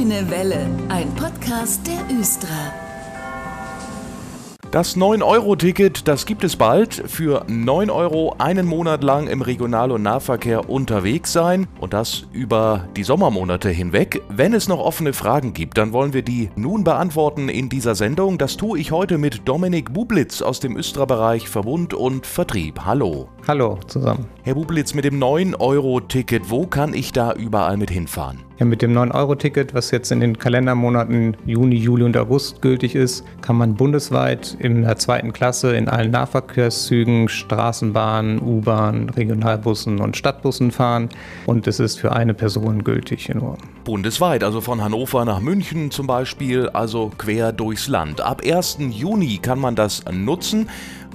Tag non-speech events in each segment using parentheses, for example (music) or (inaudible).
Grüne Welle, ein Podcast der Östra. Das 9-Euro-Ticket, das gibt es bald. Für 9 Euro einen Monat lang im Regional- und Nahverkehr unterwegs sein und das über die Sommermonate hinweg. Wenn es noch offene Fragen gibt, dann wollen wir die nun beantworten in dieser Sendung. Das tue ich heute mit Dominik Bublitz aus dem Östra-Bereich Verbund und Vertrieb. Hallo. Hallo zusammen. Herr Bublitz, mit dem 9-Euro-Ticket, wo kann ich da überall mit hinfahren? Ja, mit dem 9-Euro-Ticket, was jetzt in den Kalendermonaten Juni, Juli und August gültig ist, kann man bundesweit in der zweiten Klasse in allen Nahverkehrszügen, Straßenbahnen, U-Bahn, Regionalbussen und Stadtbussen fahren. Und es ist für eine Person gültig nur. Bundesweit, also von Hannover nach München zum Beispiel, also quer durchs Land. Ab 1. Juni kann man das nutzen.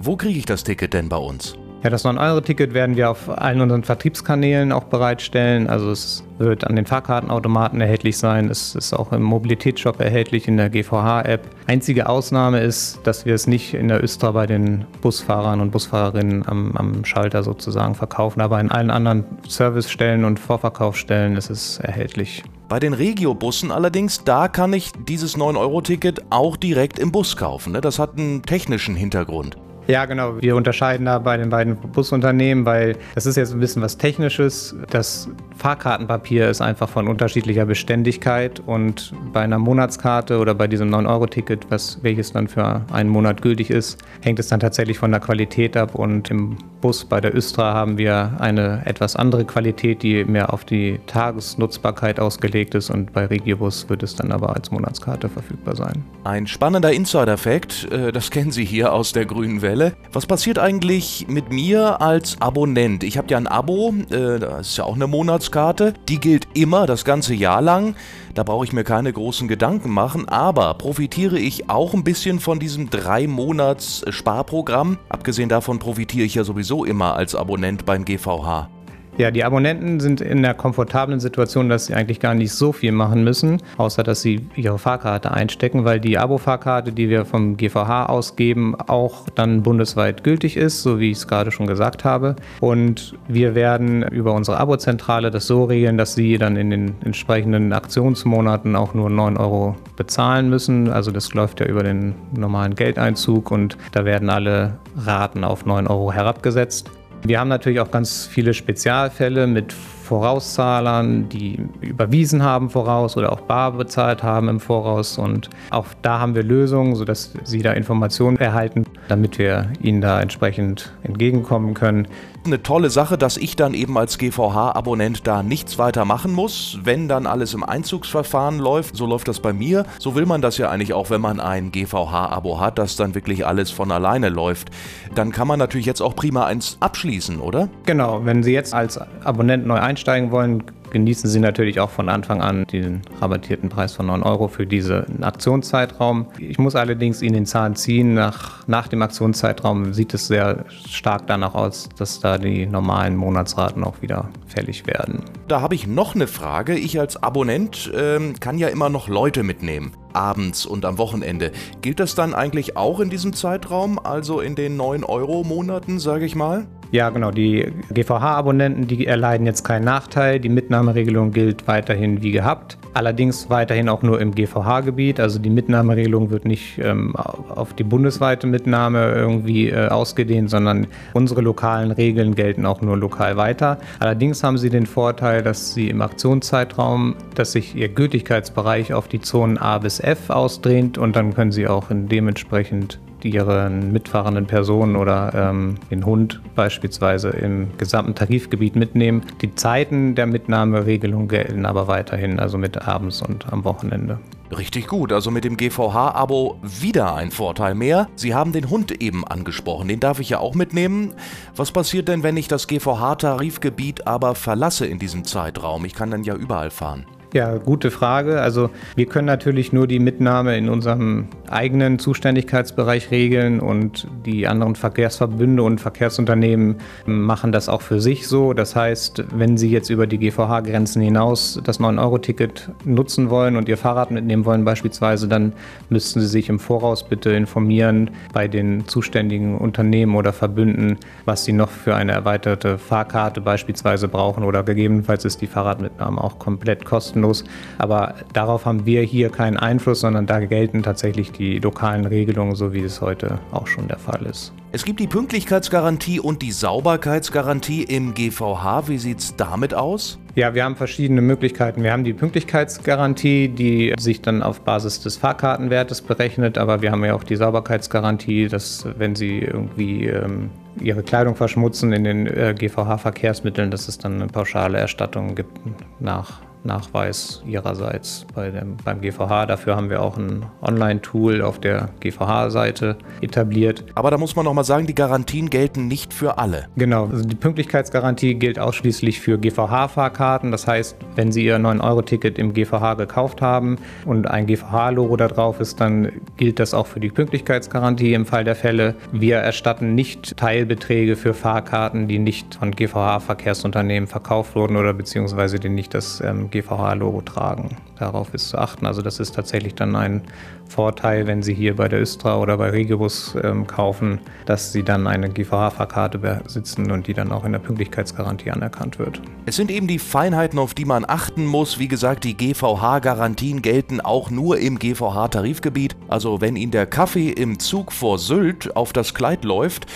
Wo kriege ich das Ticket denn bei uns? Ja, das 9-Euro-Ticket werden wir auf allen unseren Vertriebskanälen auch bereitstellen. Also es wird an den Fahrkartenautomaten erhältlich sein. Es ist auch im Mobilitätsshop erhältlich in der GVH-App. Einzige Ausnahme ist, dass wir es nicht in der Östra bei den Busfahrern und Busfahrerinnen am, am Schalter sozusagen verkaufen. Aber in allen anderen Servicestellen und Vorverkaufsstellen ist es erhältlich. Bei den Regiobussen allerdings, da kann ich dieses 9-Euro-Ticket auch direkt im Bus kaufen. Ne? Das hat einen technischen Hintergrund. Ja, genau. Wir unterscheiden da bei den beiden Busunternehmen, weil das ist jetzt ein bisschen was Technisches. Das Fahrkartenpapier ist einfach von unterschiedlicher Beständigkeit und bei einer Monatskarte oder bei diesem 9-Euro-Ticket, welches dann für einen Monat gültig ist, hängt es dann tatsächlich von der Qualität ab und im Bus bei der Östra haben wir eine etwas andere Qualität, die mehr auf die Tagesnutzbarkeit ausgelegt ist und bei Regiobus wird es dann aber als Monatskarte verfügbar sein. Ein spannender Insider-Fact, äh, das kennen Sie hier aus der grünen Welt. Quelle. Was passiert eigentlich mit mir als Abonnent? Ich habe ja ein Abo, äh, das ist ja auch eine Monatskarte. Die gilt immer das ganze Jahr lang. Da brauche ich mir keine großen Gedanken machen, aber profitiere ich auch ein bisschen von diesem 3-Monats-Sparprogramm? Abgesehen davon profitiere ich ja sowieso immer als Abonnent beim GVH. Ja, die Abonnenten sind in der komfortablen Situation, dass sie eigentlich gar nicht so viel machen müssen, außer dass sie ihre Fahrkarte einstecken, weil die Abo-Fahrkarte, die wir vom GVH ausgeben, auch dann bundesweit gültig ist, so wie ich es gerade schon gesagt habe. Und wir werden über unsere Abo-Zentrale das so regeln, dass sie dann in den entsprechenden Aktionsmonaten auch nur 9 Euro bezahlen müssen. Also das läuft ja über den normalen Geldeinzug und da werden alle Raten auf 9 Euro herabgesetzt. Wir haben natürlich auch ganz viele Spezialfälle mit Vorauszahlern, die überwiesen haben voraus oder auch bar bezahlt haben im Voraus. Und auch da haben wir Lösungen, sodass Sie da Informationen erhalten, damit wir Ihnen da entsprechend entgegenkommen können. Eine tolle Sache, dass ich dann eben als GVH-Abonnent da nichts weiter machen muss, wenn dann alles im Einzugsverfahren läuft. So läuft das bei mir. So will man das ja eigentlich auch, wenn man ein GVH-Abo hat, dass dann wirklich alles von alleine läuft. Dann kann man natürlich jetzt auch prima eins abschließen, oder? Genau, wenn Sie jetzt als Abonnent neu einsteigen, einsteigen wollen, genießen Sie natürlich auch von Anfang an den rabattierten Preis von 9 Euro für diesen Aktionszeitraum. Ich muss allerdings Ihnen den Zahn ziehen. Nach, nach dem Aktionszeitraum sieht es sehr stark danach aus, dass da die normalen Monatsraten auch wieder fällig werden. Da habe ich noch eine Frage. Ich als Abonnent ähm, kann ja immer noch Leute mitnehmen abends und am Wochenende. Gilt das dann eigentlich auch in diesem Zeitraum, also in den 9-Euro-Monaten, sage ich mal? Ja, genau. Die GVH-Abonnenten, die erleiden jetzt keinen Nachteil. Die Mitnahmeregelung gilt weiterhin wie gehabt. Allerdings weiterhin auch nur im GVH-Gebiet. Also die Mitnahmeregelung wird nicht ähm, auf die bundesweite Mitnahme irgendwie äh, ausgedehnt, sondern unsere lokalen Regeln gelten auch nur lokal weiter. Allerdings haben sie den Vorteil, dass sie im Aktionszeitraum, dass sich ihr Gültigkeitsbereich auf die Zonen A bis F ausdehnt und dann können sie auch dementsprechend ihren mitfahrenden Personen oder ähm, den Hund beispielsweise im gesamten Tarifgebiet mitnehmen. Die Zeiten der Mitnahmeregelung gelten aber weiterhin, also mit abends und am Wochenende. Richtig gut, also mit dem GVH-Abo wieder ein Vorteil mehr. Sie haben den Hund eben angesprochen, den darf ich ja auch mitnehmen. Was passiert denn, wenn ich das GVH-Tarifgebiet aber verlasse in diesem Zeitraum? Ich kann dann ja überall fahren. Ja, gute Frage. Also wir können natürlich nur die Mitnahme in unserem eigenen Zuständigkeitsbereich regeln und die anderen Verkehrsverbünde und Verkehrsunternehmen machen das auch für sich so. Das heißt, wenn Sie jetzt über die GVH-Grenzen hinaus das 9-Euro-Ticket nutzen wollen und Ihr Fahrrad mitnehmen wollen beispielsweise, dann müssten Sie sich im Voraus bitte informieren bei den zuständigen Unternehmen oder Verbünden, was Sie noch für eine erweiterte Fahrkarte beispielsweise brauchen oder gegebenenfalls ist die Fahrradmitnahme auch komplett kostenlos kostenlos. Aber darauf haben wir hier keinen Einfluss, sondern da gelten tatsächlich die lokalen Regelungen, so wie es heute auch schon der Fall ist. Es gibt die Pünktlichkeitsgarantie und die Sauberkeitsgarantie im GVH. Wie sieht es damit aus? Ja, wir haben verschiedene Möglichkeiten. Wir haben die Pünktlichkeitsgarantie, die sich dann auf Basis des Fahrkartenwertes berechnet, aber wir haben ja auch die Sauberkeitsgarantie, dass wenn Sie irgendwie ähm, Ihre Kleidung verschmutzen in den äh, GVH-Verkehrsmitteln, dass es dann eine pauschale Erstattung gibt nach Nachweis ihrerseits bei dem, beim GVH. Dafür haben wir auch ein Online-Tool auf der GVH-Seite etabliert. Aber da muss man nochmal sagen, die Garantien gelten nicht für alle. Genau, also die Pünktlichkeitsgarantie gilt ausschließlich für GVH-Fahrkarten. Das heißt, wenn Sie Ihr 9-Euro-Ticket im GVH gekauft haben und ein GVH-Logo da drauf ist, dann gilt das auch für die Pünktlichkeitsgarantie im Fall der Fälle. Wir erstatten nicht Teilbeträge für Fahrkarten, die nicht von GVH-Verkehrsunternehmen verkauft wurden oder beziehungsweise die nicht das ähm, GVH-Logo tragen. Darauf ist zu achten. Also das ist tatsächlich dann ein Vorteil, wenn Sie hier bei der Östra oder bei Regibus ähm, kaufen, dass Sie dann eine GVH-Fahrkarte besitzen und die dann auch in der Pünktlichkeitsgarantie anerkannt wird. Es sind eben die Feinheiten, auf die man achten muss. Wie gesagt, die GVH-Garantien gelten auch nur im GVH-Tarifgebiet. Also wenn Ihnen der Kaffee im Zug vor Sylt auf das Kleid läuft,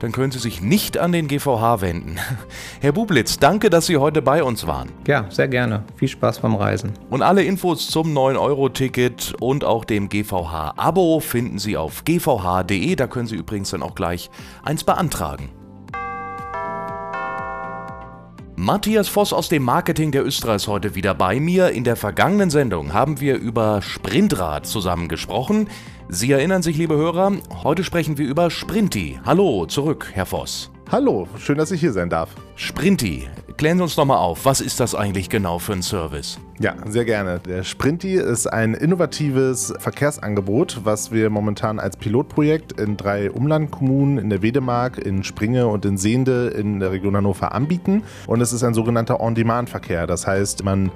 dann können Sie sich nicht an den GVH wenden. (laughs) Herr Bublitz, danke, dass Sie heute bei uns waren. Ja, sehr gerne. Viel Spaß beim Reisen. Und alle Infos zum 9-Euro-Ticket und auch dem GVH-Abo finden Sie auf gvh.de. Da können Sie übrigens dann auch gleich eins beantragen. Matthias Voss aus dem Marketing der Östra ist heute wieder bei mir. In der vergangenen Sendung haben wir über Sprintrad zusammen gesprochen. Sie erinnern sich, liebe Hörer, heute sprechen wir über Sprinti. Hallo, zurück, Herr Voss. Hallo, schön, dass ich hier sein darf. Sprinti, klären Sie uns nochmal auf, was ist das eigentlich genau für ein Service? Ja, sehr gerne. Der Sprinti ist ein innovatives Verkehrsangebot, was wir momentan als Pilotprojekt in drei Umlandkommunen, in der Wedemark, in Springe und in Sehnde in der Region Hannover anbieten. Und es ist ein sogenannter On-Demand-Verkehr. Das heißt, man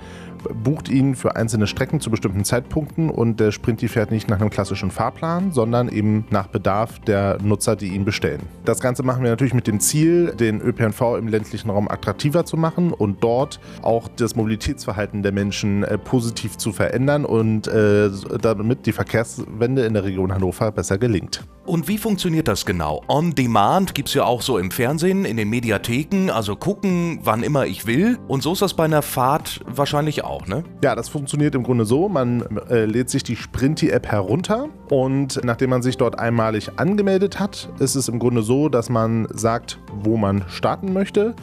bucht ihn für einzelne Strecken zu bestimmten Zeitpunkten und der Sprinti fährt nicht nach einem klassischen Fahrplan, sondern eben nach Bedarf der Nutzer, die ihn bestellen. Das Ganze machen wir natürlich mit dem Ziel, den ÖPNV im ländlichen Raum attraktiver zu machen und dort auch das Mobilitätsverhalten der Menschen äh, positiv zu verändern und äh, damit die Verkehrswende in der Region Hannover besser gelingt. Und wie funktioniert das genau? On Demand gibt es ja auch so im Fernsehen, in den Mediatheken, also gucken, wann immer ich will. Und so ist das bei einer Fahrt wahrscheinlich auch, ne? Ja, das funktioniert im Grunde so. Man äh, lädt sich die Sprinty-App herunter und nachdem man sich dort einmalig angemeldet hat, ist es im Grunde so, dass man sagt, wo man starten möchte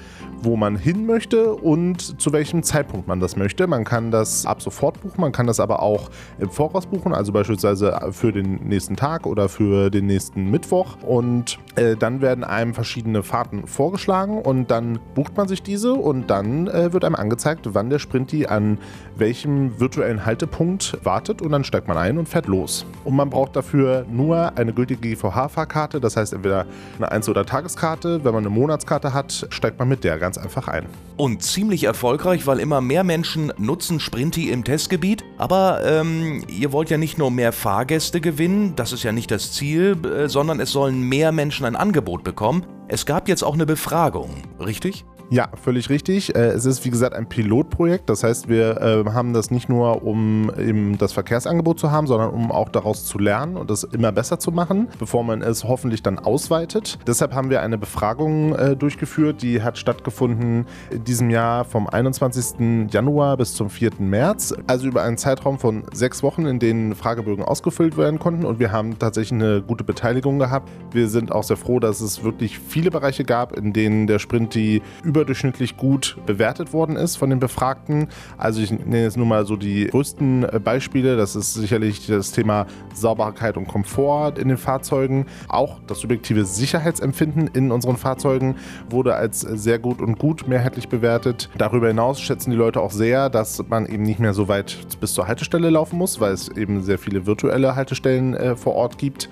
wo man hin möchte und zu welchem Zeitpunkt man das möchte. Man kann das ab sofort buchen, man kann das aber auch im Voraus buchen, also beispielsweise für den nächsten Tag oder für den nächsten Mittwoch. Und äh, dann werden einem verschiedene Fahrten vorgeschlagen und dann bucht man sich diese und dann äh, wird einem angezeigt, wann der Sprinti an welchem virtuellen Haltepunkt wartet und dann steigt man ein und fährt los. Und man braucht dafür nur eine gültige GVH-Fahrkarte, das heißt entweder eine Einzel- oder Tageskarte. Wenn man eine Monatskarte hat, steigt man mit der ganz einfach ein. Und ziemlich erfolgreich, weil immer mehr Menschen nutzen Sprinti im Testgebiet. Aber ähm, ihr wollt ja nicht nur mehr Fahrgäste gewinnen, das ist ja nicht das Ziel, äh, sondern es sollen mehr Menschen ein Angebot bekommen. Es gab jetzt auch eine Befragung, richtig? Ja, völlig richtig. Äh, es ist wie gesagt ein Pilotprojekt. Das heißt, wir äh, haben das nicht nur, um eben das Verkehrsangebot zu haben, sondern um auch daraus zu lernen und es immer besser zu machen, bevor man es hoffentlich dann ausweitet. Deshalb haben wir eine Befragung äh, durchgeführt, die hat stattgefunden in diesem Jahr vom 21. Januar bis zum 4. März. Also über einen Zeitraum von sechs Wochen, in denen Fragebögen ausgefüllt werden konnten und wir haben tatsächlich eine gute Beteiligung gehabt. Wir sind auch sehr froh, dass es wirklich viele Bereiche gab, in denen der Sprint die über überdurchschnittlich gut bewertet worden ist von den Befragten. Also ich nenne jetzt nur mal so die größten äh, Beispiele. Das ist sicherlich das Thema Sauberkeit und Komfort in den Fahrzeugen. Auch das subjektive Sicherheitsempfinden in unseren Fahrzeugen wurde als sehr gut und gut mehrheitlich bewertet. Darüber hinaus schätzen die Leute auch sehr, dass man eben nicht mehr so weit bis zur Haltestelle laufen muss, weil es eben sehr viele virtuelle Haltestellen äh, vor Ort gibt.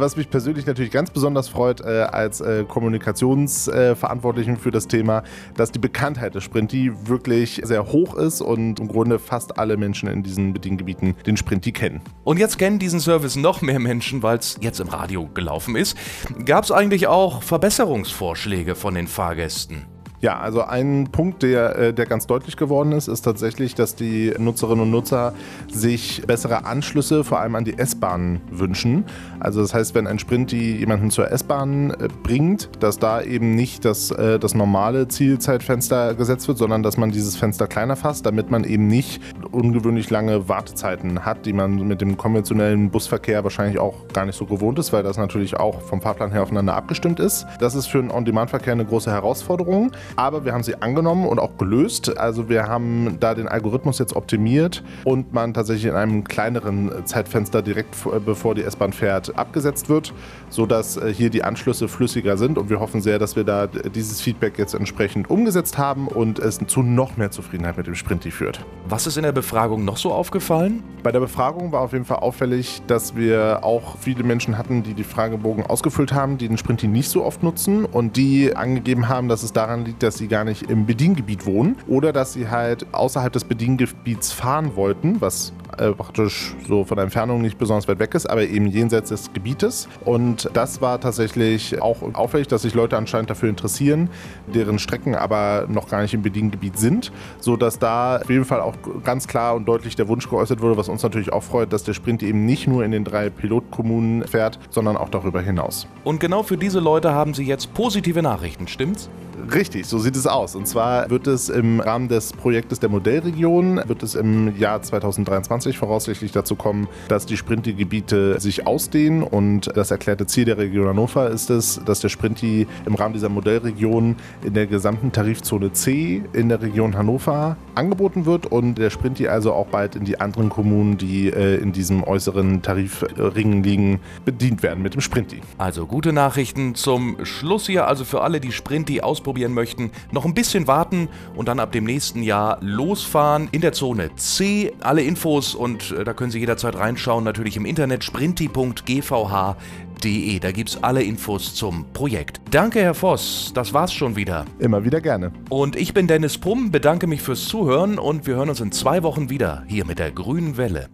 Was mich persönlich natürlich ganz besonders freut, äh, als äh, Kommunikationsverantwortlichen äh, für das Thema, dass die Bekanntheit des Sprinti wirklich sehr hoch ist und im Grunde fast alle Menschen in diesen Bediengebieten den Sprinti kennen. Und jetzt kennen diesen Service noch mehr Menschen, weil es jetzt im Radio gelaufen ist. Gab es eigentlich auch Verbesserungsvorschläge von den Fahrgästen? Ja, also ein Punkt, der, äh, der ganz deutlich geworden ist, ist tatsächlich, dass die Nutzerinnen und Nutzer sich bessere Anschlüsse vor allem an die S-Bahn wünschen. Also das heißt, wenn ein Sprint die jemanden zur S-Bahn äh, bringt, dass da eben nicht das, äh, das normale Zielzeitfenster gesetzt wird, sondern dass man dieses Fenster kleiner fasst, damit man eben nicht ungewöhnlich lange Wartezeiten hat, die man mit dem konventionellen Busverkehr wahrscheinlich auch gar nicht so gewohnt ist, weil das natürlich auch vom Fahrplan her aufeinander abgestimmt ist. Das ist für den On-Demand-Verkehr eine große Herausforderung. Aber wir haben sie angenommen und auch gelöst. Also wir haben da den Algorithmus jetzt optimiert und man tatsächlich in einem kleineren Zeitfenster direkt bevor die S-Bahn fährt abgesetzt wird, sodass äh, hier die Anschlüsse flüssiger sind. Und wir hoffen sehr, dass wir da dieses Feedback jetzt entsprechend umgesetzt haben und es zu noch mehr Zufriedenheit mit dem Sprinti führt. Was ist in der Befragung noch so aufgefallen? Bei der Befragung war auf jeden Fall auffällig, dass wir auch viele Menschen hatten, die die Fragebogen ausgefüllt haben, die den Sprinti nicht so oft nutzen und die angegeben haben, dass es daran liegt, dass sie gar nicht im Bediengebiet wohnen oder dass sie halt außerhalb des Bediengebiets fahren wollten, was äh, praktisch so von der Entfernung nicht besonders weit weg ist, aber eben jenseits des Gebietes. Und das war tatsächlich auch auffällig, dass sich Leute anscheinend dafür interessieren, deren Strecken aber noch gar nicht im Bediengebiet sind, sodass da auf jeden Fall auch ganz klar und deutlich der Wunsch geäußert wurde, was uns natürlich auch freut, dass der Sprint eben nicht nur in den drei Pilotkommunen fährt, sondern auch darüber hinaus. Und genau für diese Leute haben Sie jetzt positive Nachrichten, stimmt's? Richtig, so sieht es aus. Und zwar wird es im Rahmen des Projektes der Modellregion, wird es im Jahr 2023 voraussichtlich dazu kommen, dass die Sprinti-Gebiete sich ausdehnen. Und das erklärte Ziel der Region Hannover ist es, dass der Sprinti im Rahmen dieser Modellregion in der gesamten Tarifzone C in der Region Hannover angeboten wird und der Sprinti also auch bald in die anderen Kommunen, die äh, in diesem äußeren Tarifring liegen, bedient werden mit dem Sprinti. Also gute Nachrichten zum Schluss hier, also für alle, die Sprinti ausprobieren möchten, noch ein bisschen warten und dann ab dem nächsten Jahr losfahren in der Zone C. Alle Infos und äh, da können Sie jederzeit reinschauen, natürlich im Internet sprinti.gvh.de. Da gibt es alle Infos zum Projekt. Danke, Herr Voss. Das war's schon wieder. Immer wieder gerne. Und ich bin Dennis Pumm, bedanke mich fürs Zuhören und wir hören uns in zwei Wochen wieder hier mit der Grünen Welle.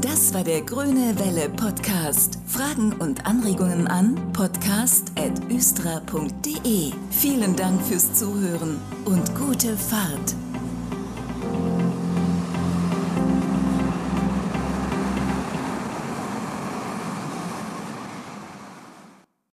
Das war der Grüne Welle Podcast. Fragen und Anregungen an podcast.östra.de. Vielen Dank fürs Zuhören und gute Fahrt.